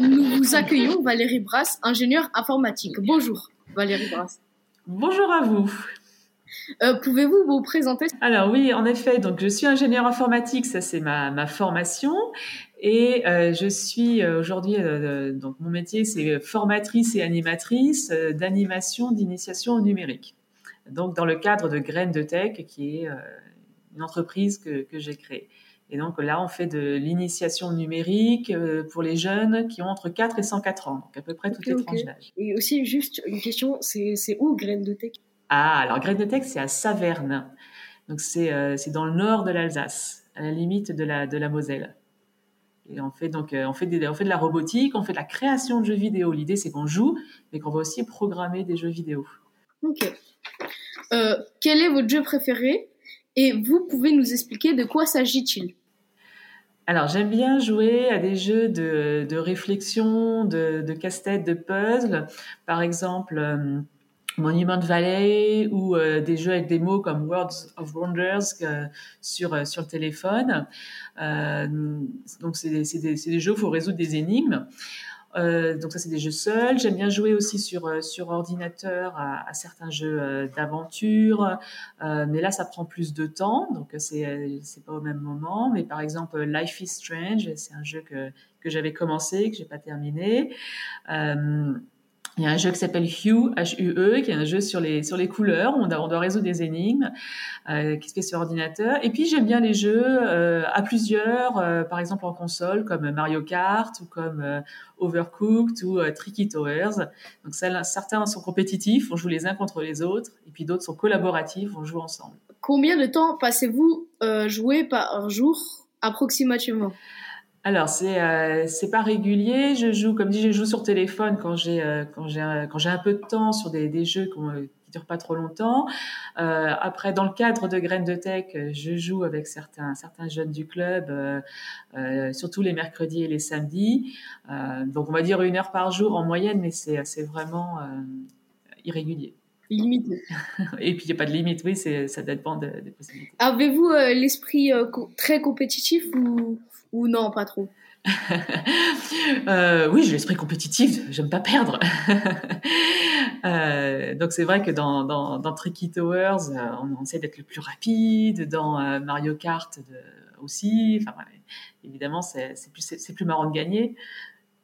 Nous vous accueillons Valérie Brasse, ingénieure informatique. Bonjour Valérie Brasse. Bonjour à vous. Euh, Pouvez-vous vous présenter? Alors oui, en effet, donc je suis ingénieure informatique, ça c'est ma, ma formation, et euh, je suis euh, aujourd'hui donc mon métier c'est formatrice et animatrice d'animation d'initiation au numérique. Donc dans le cadre de Graines de Tech, qui est une entreprise que, que j'ai créée. Et donc là, on fait de l'initiation numérique euh, pour les jeunes qui ont entre 4 et 104 ans, donc à peu près toutes Ok, les tranches d'âge. Et aussi, juste une question, c'est où Graines de Tech? Ah, alors Graines de Tech, c'est à Saverne. Donc c'est euh, dans le nord de l'Alsace, à la limite de la, de la Moselle. Et on fait donc euh, on fait, des, on fait de la robotique, on fait de la création de jeux vidéo. L'idée c'est qu'on joue, mais qu'on va aussi programmer des jeux vidéo. Ok. Euh, quel est votre jeu préféré? Et vous pouvez nous expliquer de quoi s'agit-il? Alors j'aime bien jouer à des jeux de, de réflexion, de, de casse-tête, de puzzle. Par exemple, euh, Monument Valley ou euh, des jeux avec des mots comme Words of Wonders euh, sur, sur le téléphone. Donc c'est des, des jeux où il faut résoudre des énigmes. Euh, donc ça c'est des jeux seuls. J'aime bien jouer aussi sur euh, sur ordinateur à, à certains jeux euh, d'aventure, Euh, mais là ça prend plus de temps, donc c'est c'est pas au même moment. Mais par exemple Life is Strange, c'est un jeu que que j'avais commencé, que j'ai pas terminé. Euh, il y a un jeu qui s'appelle Hue, H-U-E, qui est un jeu sur les, sur les couleurs. On doit, on doit résoudre des énigmes, euh, qui se fait sur ordinateur. Et puis, j'aime bien les jeux euh, à plusieurs, euh, par exemple en console, comme Mario Kart ou comme euh, Overcooked ou Tricky Towers. Donc, certains sont compétitifs, on joue les uns contre les autres. Et puis, d'autres sont collaboratifs, on joue ensemble. Combien de temps passez-vous jouer par jour approximativement? Alors c'est euh, c'est pas régulier. Je joue comme dit, je joue sur téléphone quand j'ai euh, quand j'ai un- quand j'ai un peu de temps sur des, des jeux qu'on, euh, qui durent pas trop longtemps. Euh, après dans le cadre de Graines de Tech, euh, je joue avec certains certains jeunes du club, euh, euh, surtout les mercredis et les samedis. Euh, donc on va dire une heure par jour en moyenne, mais c'est c'est vraiment euh, irrégulier. Limité. Et puis il y a pas de limite. Oui, ça dépend de- des possibilités. Avez-vous euh, l'esprit euh, co- très compétitif ou, ou non, pas trop Euh, oui, j'ai l'esprit compétitif, j'aime pas perdre. Euh, donc c'est vrai que dans, dans, dans Tricky Towers, euh, on, on essaie d'être le plus rapide, dans Mario Kart de- aussi. Enfin, ouais, évidemment, c'est plus, plus marrant de gagner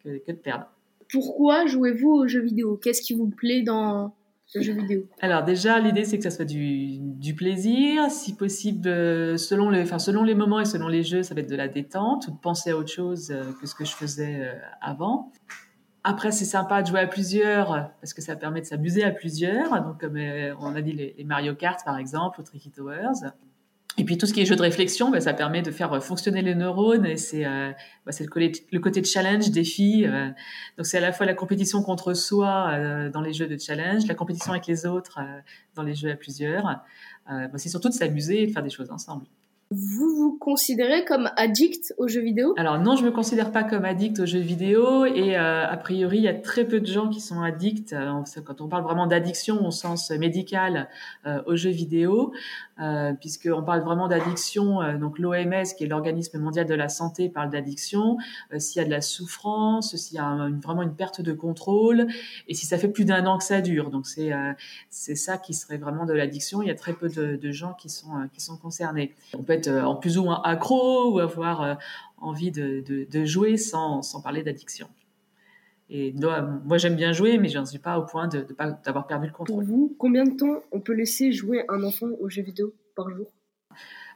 que, que de perdre. Pourquoi jouez-vous aux jeux vidéo? Qu'est-ce qui vous plaît dans Alors déjà, l'idée c'est que ça soit du, du plaisir, si possible, euh, selon les, enfin selon les moments et selon les jeux, ça va être de la détente ou de penser à autre chose euh, que ce que je faisais euh, avant. Après, c'est sympa de jouer à plusieurs parce que ça permet de s'amuser à plusieurs. Donc, comme on a dit les, les Mario Kart par exemple, ou Tricky Towers. Et puis tout ce qui est jeu de réflexion, ben, ça permet de faire fonctionner les neurones et c'est euh, c'est le, côté- le côté de challenge, défi. euh. donc c'est à la fois la compétition contre soi euh, dans les jeux de challenge, la compétition avec les autres euh, dans les jeux à plusieurs. Euh, ben, c'est surtout de s'amuser et de faire des choses ensemble. Vous vous considérez comme addict aux jeux vidéo? Alors non, je me considère pas comme addict aux jeux vidéo et euh, a priori il y a très peu de gens qui sont addicts. Euh, Quand on parle vraiment d'addiction au sens médical euh, aux jeux vidéo, euh, puisqu'on parle vraiment d'addiction, euh, donc l'OMS qui est l'organisme mondial de la santé parle d'addiction. euh, s'il y a de la souffrance, s'il y a vraiment une perte de contrôle et si ça fait plus d'un an que ça dure. Donc c'est euh, c'est ça qui serait vraiment de l'addiction. Il y a très peu de, de gens qui sont euh, qui sont concernés. On peut être euh, en plus ou moins accro ou avoir envie de, de, de jouer sans, sans parler d'addiction. Et moi, j'aime bien jouer, mais j'en suis pas au point de, de pas d'avoir perdu le Pour contrôle. vous, combien de temps on peut laisser jouer un enfant aux jeux vidéo par jour?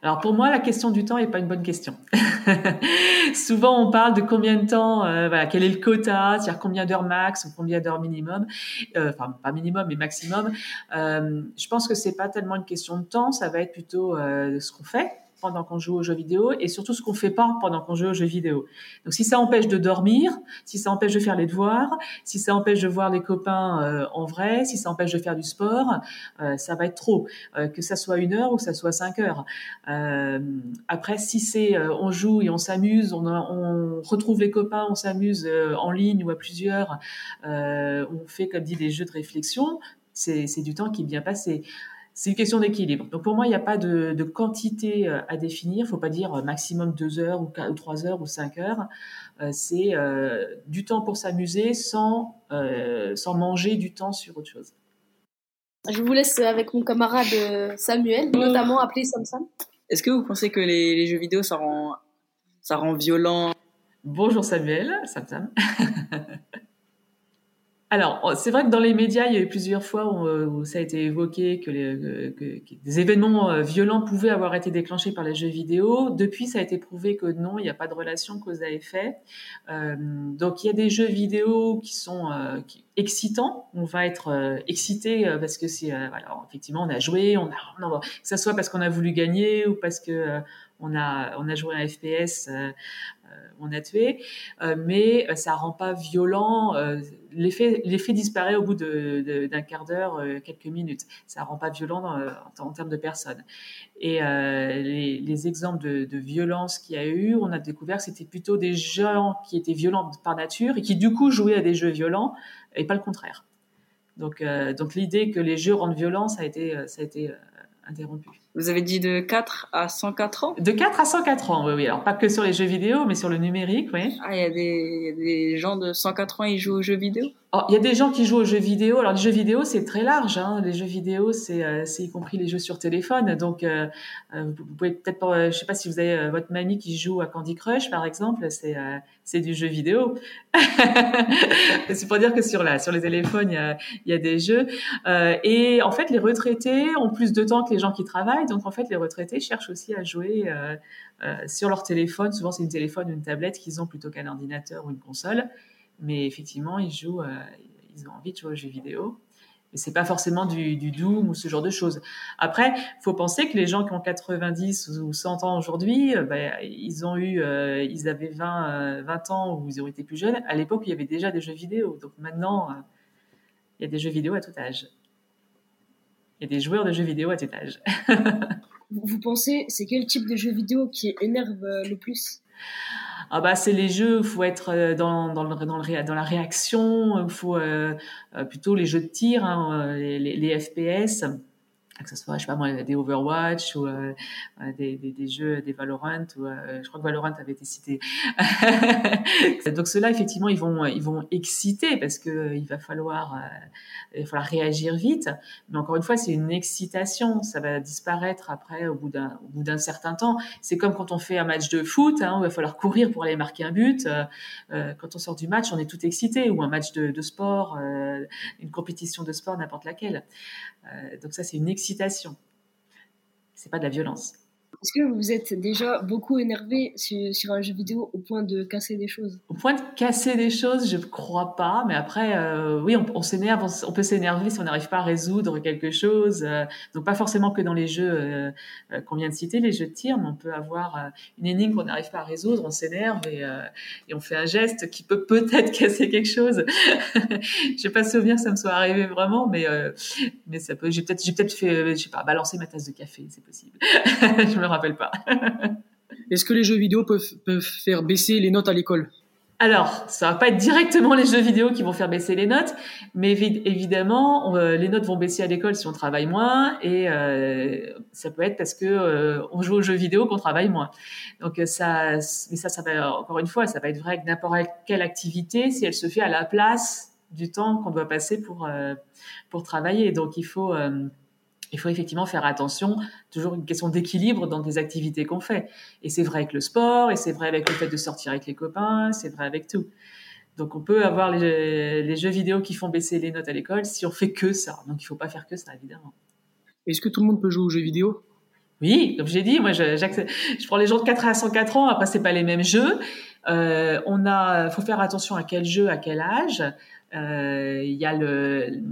Alors pour moi, la question du temps est pas une bonne question. Souvent, on parle de combien de temps, euh, voilà, quel est le quota, c'est-à-dire combien d'heures max ou combien d'heures minimum, euh, enfin pas minimum mais maximum. Euh, je pense que c'est pas tellement une question de temps, ça va être plutôt ce qu'on fait pendant qu'on joue aux jeux vidéo et surtout ce qu'on fait pas pendant qu'on joue aux jeux vidéo. Donc si ça empêche de dormir, si ça empêche de faire les devoirs, si ça empêche de voir les copains euh, en vrai, si ça empêche de faire du sport, euh, ça va être trop. Euh, que ça soit une heure ou que ça soit cinq heures. Après, si c'est on joue et on s'amuse, on, on retrouve les copains, on s'amuse en ligne ou à plusieurs, on fait comme dit des jeux de réflexion, c'est du temps qui est bien passé. C'est une question d'équilibre. Donc pour moi, il n'y a pas de, de, quantité à définir. Il ne faut pas dire maximum deux heures ou, ou trois heures ou cinq heures. c'est du temps pour s'amuser sans, sans manger du temps sur autre chose. Je vous laisse avec mon camarade euh, Samuel, notamment appelé Samsam. Est-ce que vous pensez que les, jeux vidéo, ça rend, ça rend violent? Bonjour Samuel, Samsam. Alors, c'est vrai que dans les médias, il y a eu plusieurs fois où, ça a été évoqué que, des événements euh, violents pouvaient avoir été déclenchés par les jeux vidéo. Depuis, ça a été prouvé que non, il n'y a pas de relation cause à effet. Euh, donc, il y a des jeux vidéo qui sont excitants. On va être excité parce que c'est, voilà, effectivement, on a joué, on a, que ça soit parce qu'on a voulu gagner ou parce que on a, on a joué un FPS on a tué, euh, mais euh, ça rend pas violent. Euh, l'effet, l'effet disparaît au bout d'un quart d'heure, quelques minutes. Ça rend pas violent en, termes de personnes. Et les, exemples de, violence qu'il y a eu, on a découvert que c'était plutôt des gens qui étaient violents par nature et qui du coup jouaient à des jeux violents et pas le contraire. Donc, donc l'idée que les jeux rendent violents, a été, ça a été interrompu. Vous avez dit de 4 à 104 ans? De 4 à 104 ans, oui, oui. Alors, pas que sur les jeux vidéo, mais sur le numérique, oui. Ah, il y, a des gens de 104 ans, ils jouent aux jeux vidéo? Oh, Il y a des gens qui jouent aux jeux vidéo. Alors, les jeux vidéo, c'est très large. Hein. Les jeux vidéo, c'est euh, y compris les jeux sur téléphone. Donc, euh, euh vous pouvez peut-être, euh, je sais pas si vous avez votre mamie qui joue à Candy Crush, par exemple, c'est c'est du jeu vidéo. c'est pour dire que sur, la, sur les téléphones, il y a, y a des jeux. et en fait, les retraités ont plus de temps que les gens qui travaillent. Donc en fait, les retraités cherchent aussi à jouer euh, euh, sur leur téléphone. Souvent, c'est une téléphone ou une tablette qu'ils ont plutôt qu'un ordinateur ou une console. Mais effectivement, ils jouent, euh, ils ont envie de jouer aux jeux vidéo. Et c'est pas forcément du, Doom ou ce genre de choses. Après, faut penser que les gens qui ont 90 ou 100 ans aujourd'hui, ben, ils ont eu, ils avaient 20, 20 ans ou ils ont été plus jeunes. À l'époque, il y avait déjà des jeux vidéo. Donc maintenant, il y a des jeux vidéo à tout âge et des joueurs de jeux vidéo à âge. vous pensez, c'est quel type de jeu vidéo qui énerve euh, le plus? Ah bah c'est les jeux où il faut être euh, dans, dans, le, dans, le, dans la réaction, il faut euh, plutôt les jeux de tir, hein, les, les, les, FPS que ce soit, je sais pas moi, des Overwatch ou euh, euh, des, des, jeux, des Valorant, ou euh, je crois que Valorant avait été cité. Donc ceux-là, effectivement, ils vont, ils vont exciter parce que il va falloir, va falloir réagir vite. Mais encore une fois, c'est une excitation. Ça va disparaître après au bout d'un, au bout d'un certain temps. C'est comme quand on fait un match de foot, hein, où il va falloir courir pour aller marquer un but. quand on sort du match, on est tout excité. Ou un match de, de sport, une compétition de sport, n'importe laquelle. donc ça, c'est une excitation C'est pas de la violence. Est-ce que vous êtes déjà beaucoup énervé sur, un jeu vidéo au point de casser des choses? Au point de casser des choses, je ne crois pas. Mais après, euh, oui, on, s'énerve, on, peut s'énerver si on n'arrive pas à résoudre quelque chose. Euh, donc pas forcément que dans les jeux euh, qu'on vient de citer, les jeux de tir, mais on peut avoir une énigme qu'on n'arrive pas à résoudre, on s'énerve et, on fait un geste qui peut peut-être casser quelque chose. je n'ai pas souvenir que ça me soit arrivé vraiment, mais mais ça peut. J'ai peut-être, fait, je sais pas, balancer ma tasse de café, c'est possible. rappelle pas. Est-ce que les jeux vidéo peuvent, peuvent faire baisser les notes à l'école? Alors, ça va pas être directement les jeux vidéo qui vont faire baisser les notes, mais évidemment, euh, les notes vont baisser à l'école si on travaille moins, et euh, ça peut être parce que euh, on joue aux jeux vidéo qu'on travaille moins. Donc ça, mais ça, ça va encore une fois, ça va être vrai que n'importe quelle activité, si elle se fait à la place du temps qu'on doit passer pour pour travailler, donc il faut il faut effectivement faire attention, toujours une question d'équilibre dans des activités qu'on fait. Et c'est vrai avec le sport, et c'est vrai avec le fait de sortir avec les copains, c'est vrai avec tout. Donc on peut avoir les, jeux vidéo qui font baisser les notes à l'école si on fait que ça. Donc il faut pas faire que ça, évidemment. Est-ce que tout le monde peut jouer aux jeux vidéo? Oui, comme j'ai dit, moi je, je, prends les gens de 4 à 104 ans, après c'est pas les mêmes jeux. Euh, on a, faut faire attention à quel jeu, à quel âge. Euh, il y a le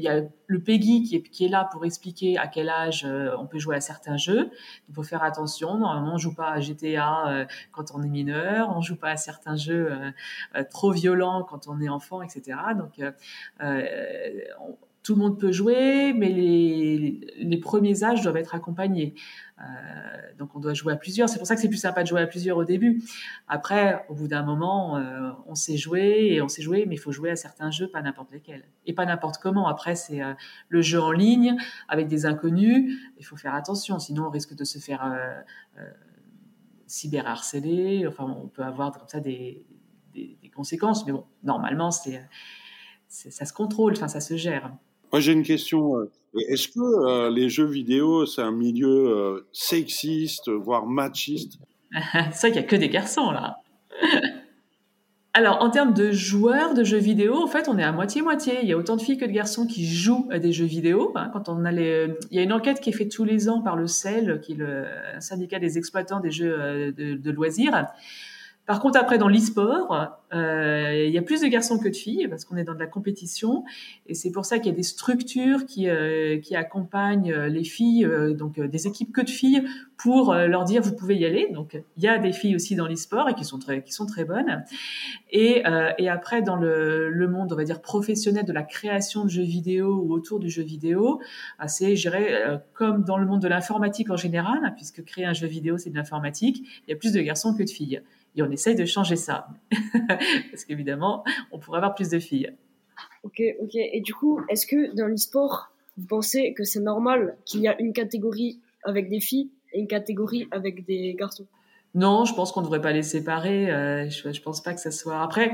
il y a le PEGI qui est, qui est là pour expliquer à quel âge euh, on peut jouer à certains jeux. Il faut faire attention. Normalement, on joue pas à GTA euh, quand on est mineur, on joue pas à certains jeux euh, trop violents quand on est enfant, etc. Donc, tout le monde peut jouer, mais les, premiers âges doivent être accompagnés. Euh, donc on doit jouer à plusieurs. C'est pour ça que c'est plus sympa de jouer à plusieurs au début. Après, au bout d'un moment, euh, on sait jouer et on sait jouer, mais il faut jouer à certains jeux, pas n'importe lesquels. Et pas n'importe comment. Après, c'est euh, le jeu en ligne avec des inconnus. Il faut faire attention, sinon on risque de se faire cyberharceler. Enfin, on peut avoir comme ça des, des, des conséquences. Mais bon, normalement, c'est ça se contrôle, enfin, ça se gère. Moi, j'ai une question. Euh, est-ce que euh, les jeux vidéo, c'est un milieu euh, sexiste, voire machiste? Vrai qu'il n'y a que des garçons, là. Alors, en termes de joueurs de jeux vidéo, en fait, on est à moitié-moitié. Il y a autant de filles que de garçons qui jouent à des jeux vidéo. Hein. quand on. Il y a une enquête qui est faite tous les ans par le CEL, qui est le syndicat des exploitants des jeux de loisirs. Par contre, après, dans l'e-sport, euh, il y a plus de garçons que de filles parce qu'on est dans de la compétition. Et c'est pour ça qu'il y a des structures qui, euh, qui accompagnent euh, les filles, donc des équipes que de filles, pour leur dire vous pouvez y aller. Donc, il y a des filles aussi dans l'e-sport et qui sont très, qui sont très bonnes. Et, et après, dans le, le, monde, on va dire, professionnel de la création de jeux vidéo ou autour du jeu vidéo, c'est, je dirais, comme dans le monde de l'informatique en général, hein, puisque créer un jeu vidéo, c'est de l'informatique, il y a plus de garçons que de filles. Et on essaye de changer ça. Parce qu'évidemment, on pourrait avoir plus de filles. Ok, ok. Et du coup, est-ce que dans l'e-sport, vous pensez que c'est normal qu'il y a une catégorie avec des filles et une catégorie avec des garçons? Non, je pense qu'on ne devrait pas les séparer. Euh, je, ne pense pas que ça soit. Après,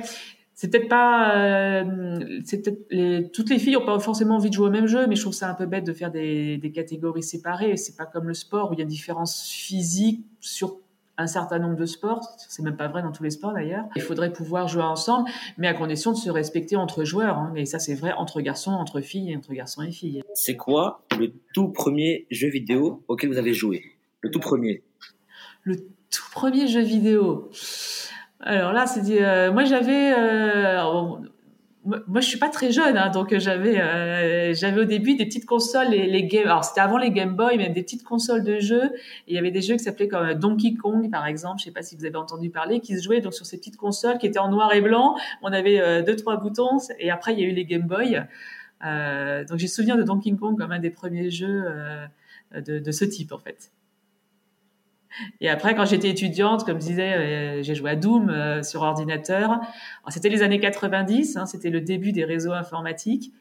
c'est peut-être pas, euh, c'est peut-être les, toutes les filles n'ont pas forcément envie de jouer au même jeu, mais je trouve ça un peu bête de faire des, des catégories séparées. C'est pas comme le sport où il y a une différence physique sur un certain nombre de sports. C'est même pas vrai dans tous les sports d'ailleurs. Il faudrait pouvoir jouer ensemble, mais à condition de se respecter entre joueurs. Hein. Et ça, c'est vrai entre garçons, entre filles entre garçons et filles. C'est quoi le tout premier jeu vidéo auquel vous avez joué? Le tout premier Le tout premier jeu vidéo. Alors là, c'est dit, euh, moi j'avais, euh, moi, je suis pas très jeune, hein, donc j'avais, euh, j'avais au début des petites consoles, les, les Game, alors c'était avant les Game Boy, mais des petites consoles de jeux. il y avait des jeux qui s'appelaient comme Donkey Kong, par exemple. Je sais pas si vous avez entendu parler, qui se jouaient donc sur ces petites consoles qui étaient en noir et blanc. On avait euh, deux trois boutons, et après il y a eu les Game Boy. Euh, donc j'ai souvenir de Donkey Kong comme un des premiers jeux euh, de ce type en fait. Et après, quand j'étais étudiante, comme je disais, euh, j'ai joué à Doom euh, sur ordinateur. C'était les années 90, hein, c'était le début des réseaux informatiques.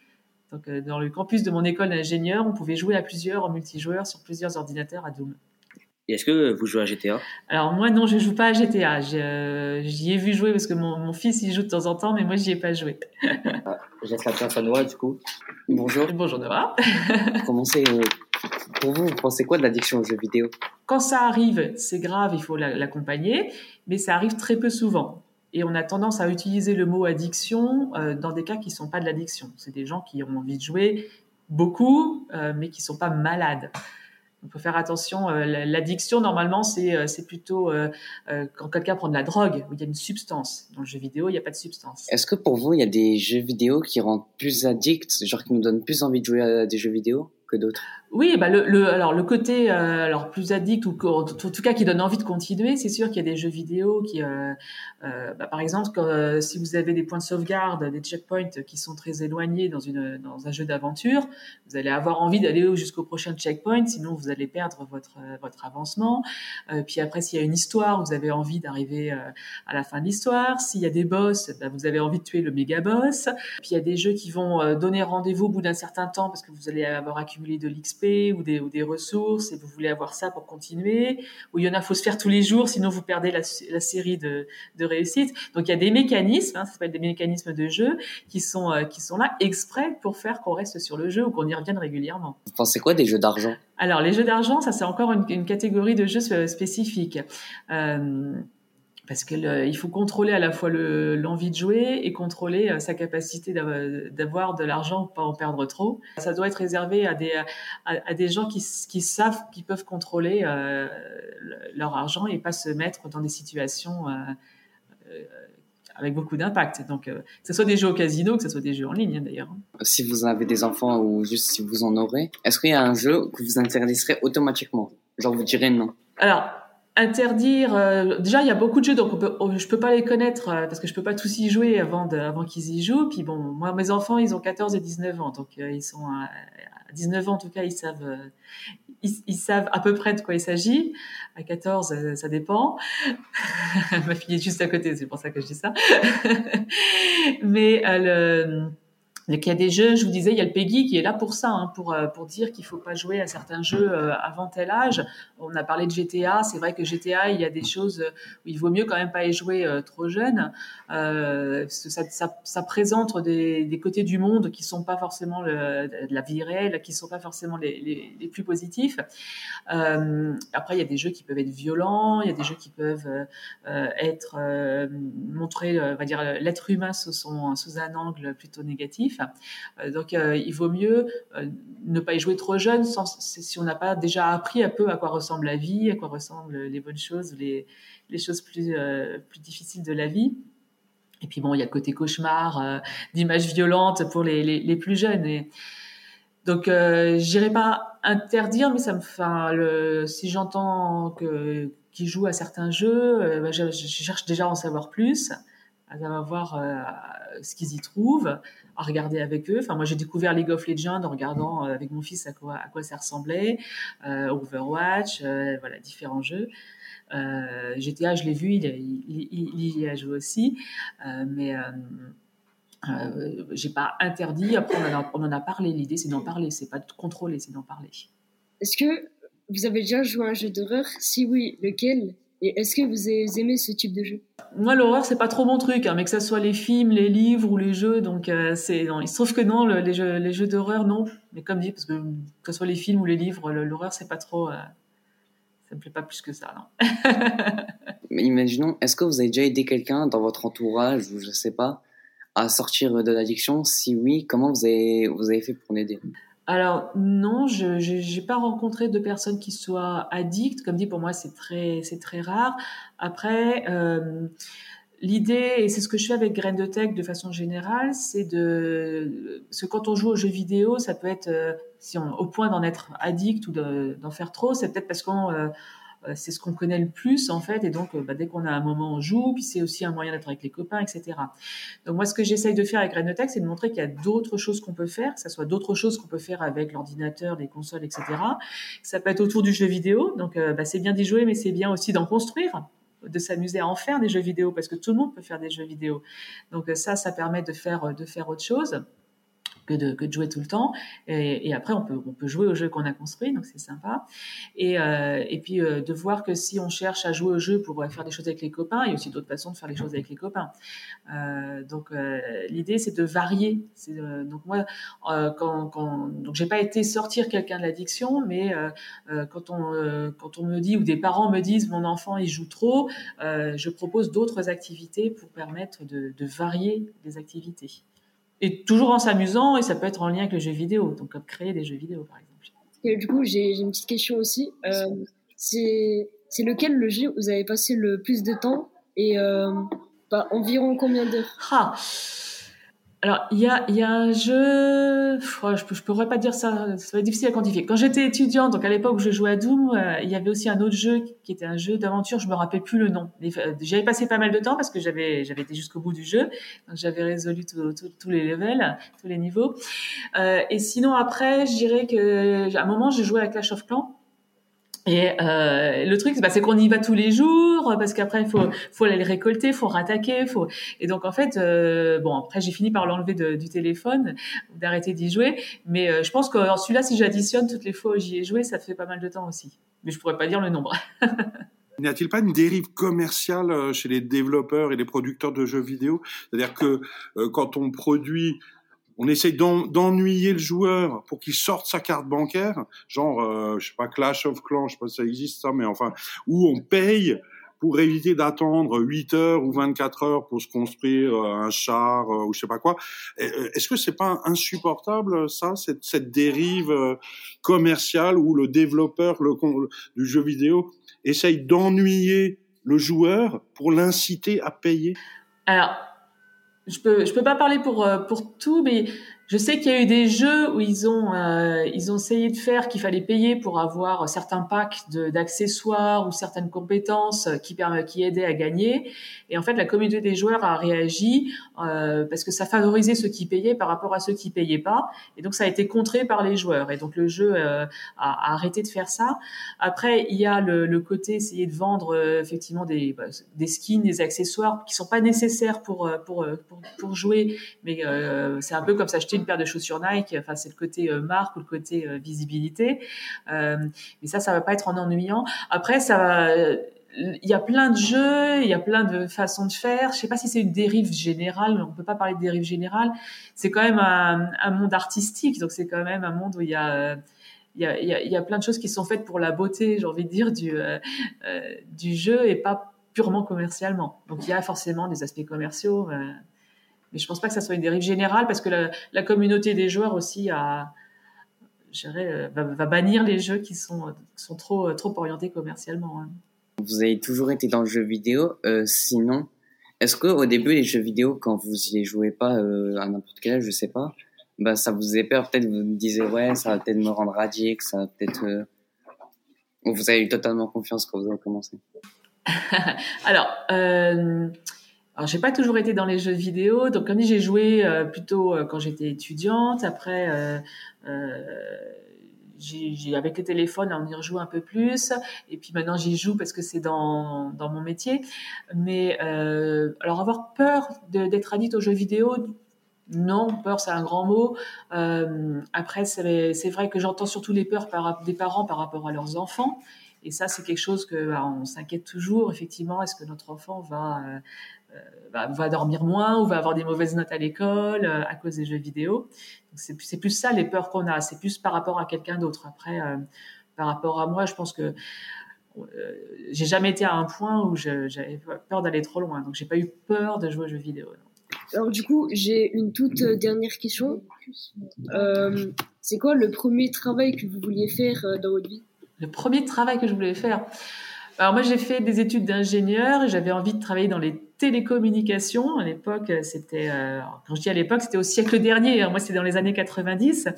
Donc, euh, dans le campus de mon école d'ingénieur, on pouvait jouer à plusieurs en multijoueur sur plusieurs ordinateurs à Doom. Et est-ce que vous jouez à GTA Alors moi non, je joue pas à GTA. J'y ai vu jouer parce que mon, mon, fils y joue de temps en temps, mais moi j'y ai pas joué. ah, je laisse la place à Noah du coup. Bonjour. Bonjour Noah. Commencez pour vous, vous pensez quoi de l'addiction aux jeux vidéo? Quand ça arrive, c'est grave, il faut l'accompagner, mais ça arrive très peu souvent. Et on a tendance à utiliser le mot addiction euh, dans des cas qui ne sont pas de l'addiction. C'est des gens qui ont envie de jouer beaucoup, euh, mais qui ne sont pas malades. Il faut faire attention. Euh, l'addiction, normalement, c'est plutôt quand quelqu'un prend de la drogue, où il y a une substance. Dans le jeu vidéo, il n'y a pas de substance. Est-ce que pour vous, il y a des jeux vidéo qui rendent plus addicts, genre qui nous donnent plus envie de jouer à des jeux vidéo que d'autres? Oui, bah le, le, alors le côté euh, alors plus addict ou en tout cas qui donne envie de continuer, c'est sûr qu'il y a des jeux vidéo qui, euh, euh, bah, par exemple, si vous avez des points de sauvegarde, des checkpoints qui sont très éloignés dans une dans un jeu d'aventure, vous allez avoir envie d'aller jusqu'au prochain checkpoint, sinon vous allez perdre votre votre avancement. puis après, s'il y a une histoire, vous avez envie d'arriver à la fin de l'histoire. S'il y a des boss, bah, vous avez envie de tuer le méga boss. Puis il y a des jeux qui vont donner rendez-vous au bout d'un certain temps parce que vous allez avoir accumulé de l'XP ou des, ou des ressources et vous voulez avoir ça pour continuer, ou il y en a, faut se faire tous les jours, sinon vous perdez la, la série de, de réussite. Donc il y a des mécanismes, hein, ça s'appelle des mécanismes de jeu, qui sont, euh, qui sont là exprès pour faire qu'on reste sur le jeu ou qu'on y revienne régulièrement. Vous pensez quoi des jeux d'argent? Alors les jeux d'argent, ça c'est encore une, une, catégorie de jeux spécifique. Euh, parce qu'il faut contrôler à la fois l'envie de jouer et contrôler euh, sa capacité d'avoir de l'argent pas en perdre trop. Ça doit être réservé à des, à, des gens qui, qui savent qu'ils peuvent contrôler euh, leur argent et pas se mettre dans des situations euh, euh avec beaucoup d'impact. Donc, euh, que ce soit des jeux au casino, que ce soit des jeux en ligne hein, d'ailleurs. Si vous avez des enfants ou juste si vous en aurez, est-ce qu'il y a un jeu que vous interdiserez automatiquement? Genre vous direz non? Alors, interdire euh, déjà il y a beaucoup de jeux donc on peut, on- je peux pas les connaître euh, parce que je peux pas tous y jouer avant de, avant qu'ils y jouent. Puis bon moi mes enfants ils ont 14 et 19 ans donc euh, ils sont à, à 19 ans en tout cas ils savent euh, ils, ils savent à peu près de quoi il s'agit. À 14 euh, ça dépend. Ma fille est juste à côté c'est pour ça que je dis ça. Mais euh, le il y a des jeux, je vous disais, il y a le PEGI qui est là pour ça, hein, pour, euh, pour dire qu'il faut pas jouer à certains jeux euh, avant tel âge. On a parlé de GTA, c'est vrai que GTA, il y a des choses où il vaut mieux quand même pas y jouer euh, trop jeune, euh, ça, présente des, des côtés du monde qui sont pas forcément de la vie réelle, qui sont pas forcément les, les, plus positifs. Euh, après, il y a des jeux qui peuvent être violents, il y a des jeux qui peuvent euh, euh, être euh, montrer, euh, on va dire, l'être humain sous, son, sous un angle plutôt négatif. Euh, donc, euh, il vaut mieux euh, ne pas y jouer trop jeune si on n'a pas déjà appris un peu à quoi ressemble la vie, à quoi ressemblent les bonnes choses, les, choses plus, difficiles de la vie. Et puis bon, il y a le côté cauchemar, euh, d'images violentes pour les, plus jeunes. Donc, euh, j'irai pas interdire, mais si j'entends que qui jouent à certains jeux, bah, je, cherche déjà à en savoir plus, à savoir euh, ce qu'ils y trouvent, à regarder avec eux. Enfin, moi, j'ai découvert League of Legends en regardant euh, avec mon fils à quoi, ça ressemblait, euh, Overwatch, voilà, différents jeux. GTA, je l'ai vu, il, y a joué aussi, mais j'ai pas interdit. Après, on en a, on en a parlé. L'idée, c'est d'en parler, c'est pas de contrôler, c'est d'en parler. Est-ce que vous avez déjà joué à un jeu d'horreur? Si oui, lequel? Et est-ce que vous aimez ce type de jeu? Moi, l'horreur, c'est pas trop mon truc, hein, mais que ça soit les films, les livres ou les jeux, donc euh, c'est non. Il se trouve que non, le, les jeux, les jeux d'horreur, non. Mais comme dit, parce que que ce soit les films ou les livres, l'horreur, c'est pas trop. Euh, ça me plaît pas plus que ça, non. mais imaginons, est-ce que vous avez déjà aidé quelqu'un dans votre entourage ou je sais pas à sortir de l'addiction? Si oui, comment vous avez vous avez fait pour l'aider? Alors non, je n'ai pas rencontré de personnes qui soient addictes. Comme dit, pour moi, c'est très, c'est très rare. Après, euh, l'idée, et c'est ce que je fais avec Graines de Tech de façon générale, c'est de... Parce que quand on joue aux jeux vidéo, ça peut être, euh, si on, au point d'en être addict ou d'en faire trop, c'est peut-être parce qu'on... Euh, c'est ce qu'on connaît le plus en fait et donc bah, dès qu'on a un moment on joue puis c'est aussi un moyen d'être avec les copains etc donc moi ce que j'essaye de faire avec Renotech c'est de montrer qu'il y a d'autres choses qu'on peut faire que ça soit d'autres choses qu'on peut faire avec l'ordinateur les consoles etc ça peut être autour du jeu vidéo donc euh, bah, c'est bien d'y jouer mais c'est bien aussi d'en construire de s'amuser à en faire des jeux vidéo parce que tout le monde peut faire des jeux vidéo. Donc ça ça permet de faire de faire autre chose que de, jouer tout le temps. Et, après, on peut, on peut jouer au jeu qu'on a construit, donc c'est sympa. Et, euh, et puis euh, de voir que si on cherche à jouer au jeu pour faire des choses avec les copains, il y a aussi d'autres façons de faire les choses avec les copains. Euh, donc l'idée, c'est de varier. Donc moi, quand, quand donc j'ai pas été sortir quelqu'un de l'addiction, mais quand on quand on me dit ou des parents me disent mon enfant il joue trop, je propose d'autres activités pour permettre de varier les activités et toujours en s'amusant, et ça peut être en lien avec le jeu vidéo, donc comme créer des jeux vidéo par exemple. Et du coup, j'ai une petite question aussi. Euh, c'est lequel le jeu où vous avez passé le plus de temps et euh, bah, environ combien d'heures? Ah. Alors, il y a, y a un jeu, je ne pourrais pas dire ça, ça va être difficile à quantifier. Quand j'étais étudiante, donc à l'époque où je jouais à Doom, euh, il y avait aussi un autre jeu qui était un jeu d'aventure, je me rappelle plus le nom. J'avais passé pas mal de temps parce que j'avais été jusqu'au bout du jeu, donc j'avais résolu tous les levels, tous les niveaux. Euh, et sinon, après, je dirais que à un moment, j'ai joué à Clash of Clans. Et euh, le truc, bah, c'est qu'on y va tous les jours parce qu'après il faut faut aller le récolter, faut rattaquer, faut et donc en fait euh, bon après j'ai fini par l'enlever du téléphone, d'arrêter d'y jouer, mais euh, je pense que celui-là si j'additionne toutes les fois où j'y ai joué, ça fait pas mal de temps aussi, mais je pourrais pas dire le nombre. N'y a-t-il pas une dérive commerciale chez les développeurs et les producteurs de jeux vidéo? C'est-à-dire que euh, quand on produit on essaye d'ennuyer le joueur pour qu'il sorte sa carte bancaire, genre, euh, je sais pas, Clash of Clans, je sais pas si ça existe ça, mais enfin, où on paye pour éviter d'attendre 8 heures ou 24 heures pour se construire un char euh, ou je sais pas quoi. Est-ce que c'est pas insupportable ça, cette, dérive euh, commerciale où le développeur du jeu vidéo essaye d'ennuyer le joueur pour l'inciter à payer? Alors, je peux je peux pas parler pour pour tout mais Je sais qu'il y a eu des jeux où ils ont euh, ils ont essayé de faire qu'il fallait payer pour avoir certains packs d'accessoires ou certaines compétences qui permet- qui aidaient à gagner. Et en fait, la communauté des joueurs a réagi euh, parce que ça favorisait ceux qui payaient par rapport à ceux qui payaient pas. Et donc ça a été contré par les joueurs. Et donc le jeu euh, a, arrêté de faire ça. Après, il y a le, le côté essayer de vendre euh, effectivement des bah, des skins, des accessoires qui sont pas nécessaires pour euh, pour euh, pour, pour jouer, mais c'est un peu comme s'acheter une paire de chaussures Nike. Enfin, c'est le côté euh, marque ou le côté euh, visibilité. Euh, mais ça, ça va pas être en ennuyant. Après, ça. Il y a plein de jeux, il y a plein de façons de faire. Je sais pas si c'est une dérive générale, mais on peut pas parler de dérive générale. C'est quand même un, monde artistique, donc c'est quand même un monde où il y a y, a, y a, plein de choses qui sont faites pour la beauté, j'ai envie de dire, du, du jeu et pas purement commercialement. Donc il y a forcément des aspects commerciaux, mais je pense pas que ça soit une dérive générale parce que la, la communauté des joueurs aussi a, je dirais, euh, va, va, bannir les jeux qui sont, qui sont trop, trop orientés commercialement. Hein. Vous avez toujours été dans le jeu vidéo, euh, sinon, est-ce que au début les jeux vidéo, quand vous y jouez pas euh, à n'importe quel âge, je sais pas, bah ça vous faisait peur, peut-être vous me disiez ouais, ça va peut-être me rendre radique, ça va peut-être. Euh... Vous avez eu totalement confiance quand vous avez commencé. alors, euh, alors j'ai pas toujours été dans les jeux vidéo, donc comme dit j'ai joué euh, plutôt euh, quand j'étais étudiante. Après, euh, euh, j'ai avec les téléphones on y rejoue un peu plus, et puis maintenant j'y joue parce que c'est dans dans mon métier. Mais euh, alors avoir peur d'être addict aux jeux vidéo, non, peur, c'est un grand mot. Euh, après, c'est vrai que j'entends surtout les peurs des parents par rapport à leurs enfants. Et ça, c'est quelque chose que bah, on s'inquiète toujours. Effectivement, est-ce que notre enfant va, euh, va, va dormir moins ou va avoir des mauvaises notes à l'école euh, à cause des jeux vidéo? C'est plus ça les peurs qu'on a. C'est plus par rapport à quelqu'un d'autre. Après, euh, par rapport à moi, je pense que euh, j'ai jamais été à un point où j'avais peur d'aller trop loin. Donc, j'ai pas eu peur de jouer aux jeux vidéo. Alors du coup, j'ai une toute dernière question. Euh, c'est quoi le premier travail que vous vouliez faire euh, dans votre vie? Le premier travail que je voulais faire Alors moi, j'ai fait des études d'ingénieur et j'avais envie de travailler dans les télécommunications. À l'époque, c'était, euh, quand je dis à l'époque, c'était au siècle dernier. Hein. Moi, c'était dans les années 90.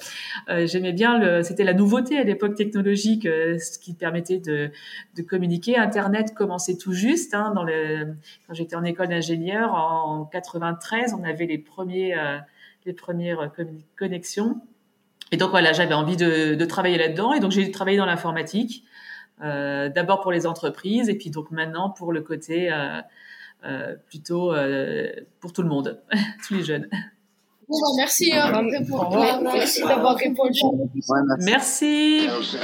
Euh, j'aimais bien le, c'était la nouveauté à l'époque technologique, euh, ce qui permettait de, de communiquer. Internet commençait tout juste. Hein, dans le, quand j'étais en école d'ingénieur en 93, on avait les premiers, euh, les premières connexions. Et donc voilà, j'avais envie de, de travailler là-dedans. Et donc j'ai travaillé dans l'informatique. Euh, d'abord pour les entreprises et puis donc maintenant pour le côté euh, euh, plutôt euh, pour tout le monde, tous les jeunes. Bon, bah, merci, hein, pour, pour, merci d'avoir répondu. Ouais, merci. merci.